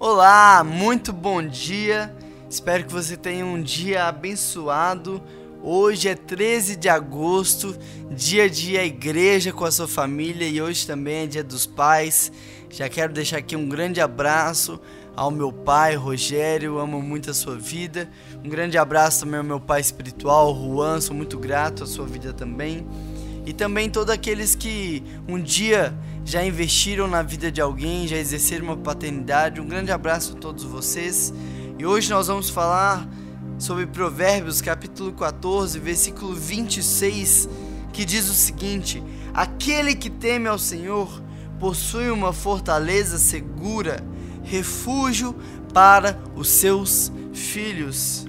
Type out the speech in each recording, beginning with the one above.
Olá, muito bom dia. Espero que você tenha um dia abençoado. Hoje é 13 de agosto, dia de ir igreja com a sua família e hoje também é dia dos pais. Já quero deixar aqui um grande abraço ao meu pai, Rogério, amo muito a sua vida. Um grande abraço também ao meu pai espiritual, Juan, sou muito grato à sua vida também. E também todos aqueles que um dia já investiram na vida de alguém, já exerceram uma paternidade. Um grande abraço a todos vocês. E hoje nós vamos falar sobre Provérbios, capítulo 14, versículo 26, que diz o seguinte: Aquele que teme ao Senhor possui uma fortaleza segura, refúgio para os seus filhos.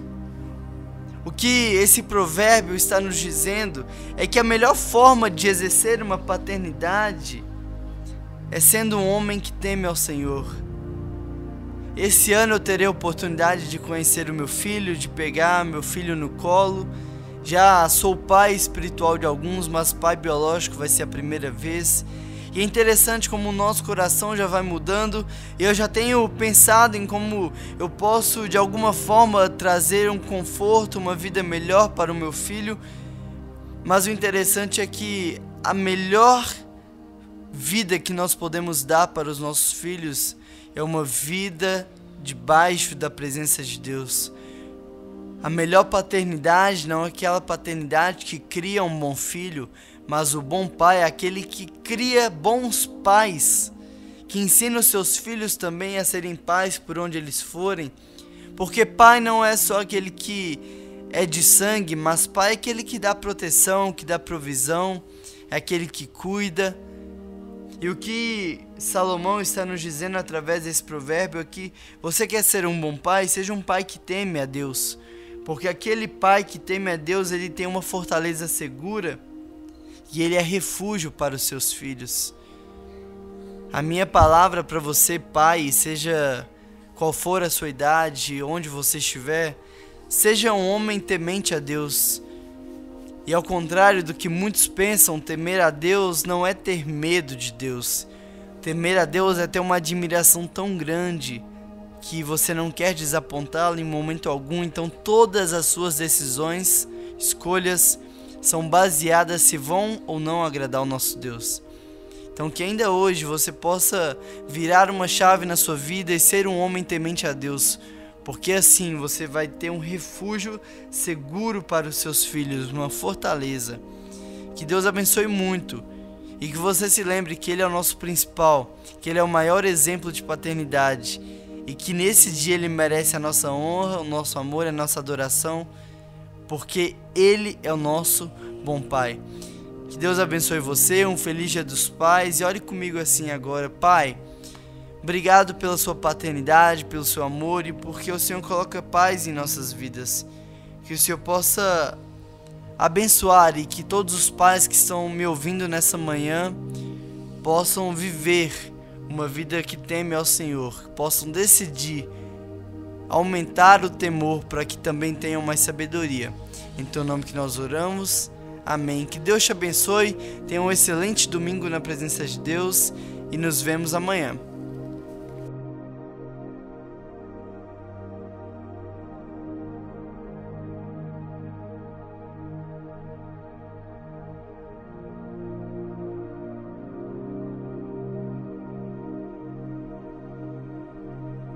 O que esse provérbio está nos dizendo é que a melhor forma de exercer uma paternidade é sendo um homem que teme ao Senhor. Esse ano eu terei a oportunidade de conhecer o meu filho, de pegar meu filho no colo. Já sou pai espiritual de alguns, mas pai biológico vai ser a primeira vez. E é interessante como o nosso coração já vai mudando. E eu já tenho pensado em como eu posso de alguma forma trazer um conforto, uma vida melhor para o meu filho. Mas o interessante é que a melhor vida que nós podemos dar para os nossos filhos é uma vida debaixo da presença de Deus. A melhor paternidade não é aquela paternidade que cria um bom filho, mas o bom pai é aquele que cria bons pais, que ensina os seus filhos também a serem pais por onde eles forem. Porque pai não é só aquele que é de sangue, mas pai é aquele que dá proteção, que dá provisão, é aquele que cuida. E o que Salomão está nos dizendo através desse provérbio é que você quer ser um bom pai, seja um pai que teme a Deus. Porque aquele pai que teme a Deus, ele tem uma fortaleza segura e ele é refúgio para os seus filhos. A minha palavra para você, pai, seja qual for a sua idade, onde você estiver, seja um homem temente a Deus e ao contrário do que muitos pensam, temer a Deus não é ter medo de Deus. Temer a Deus é ter uma admiração tão grande que você não quer desapontá-lo em momento algum, então todas as suas decisões, escolhas são baseadas se vão ou não agradar ao nosso Deus. Então que ainda hoje você possa virar uma chave na sua vida e ser um homem temente a Deus porque assim você vai ter um refúgio seguro para os seus filhos, uma fortaleza. Que Deus abençoe muito e que você se lembre que Ele é o nosso principal, que Ele é o maior exemplo de paternidade e que nesse dia Ele merece a nossa honra, o nosso amor, a nossa adoração, porque Ele é o nosso bom Pai. Que Deus abençoe você, um feliz dia dos pais e ore comigo assim agora, Pai. Obrigado pela sua paternidade, pelo seu amor e porque o Senhor coloca paz em nossas vidas. Que o Senhor possa abençoar e que todos os pais que estão me ouvindo nessa manhã possam viver uma vida que teme ao Senhor, possam decidir aumentar o temor para que também tenham mais sabedoria. Em teu nome que nós oramos. Amém. Que Deus te abençoe. Tenha um excelente domingo na presença de Deus e nos vemos amanhã.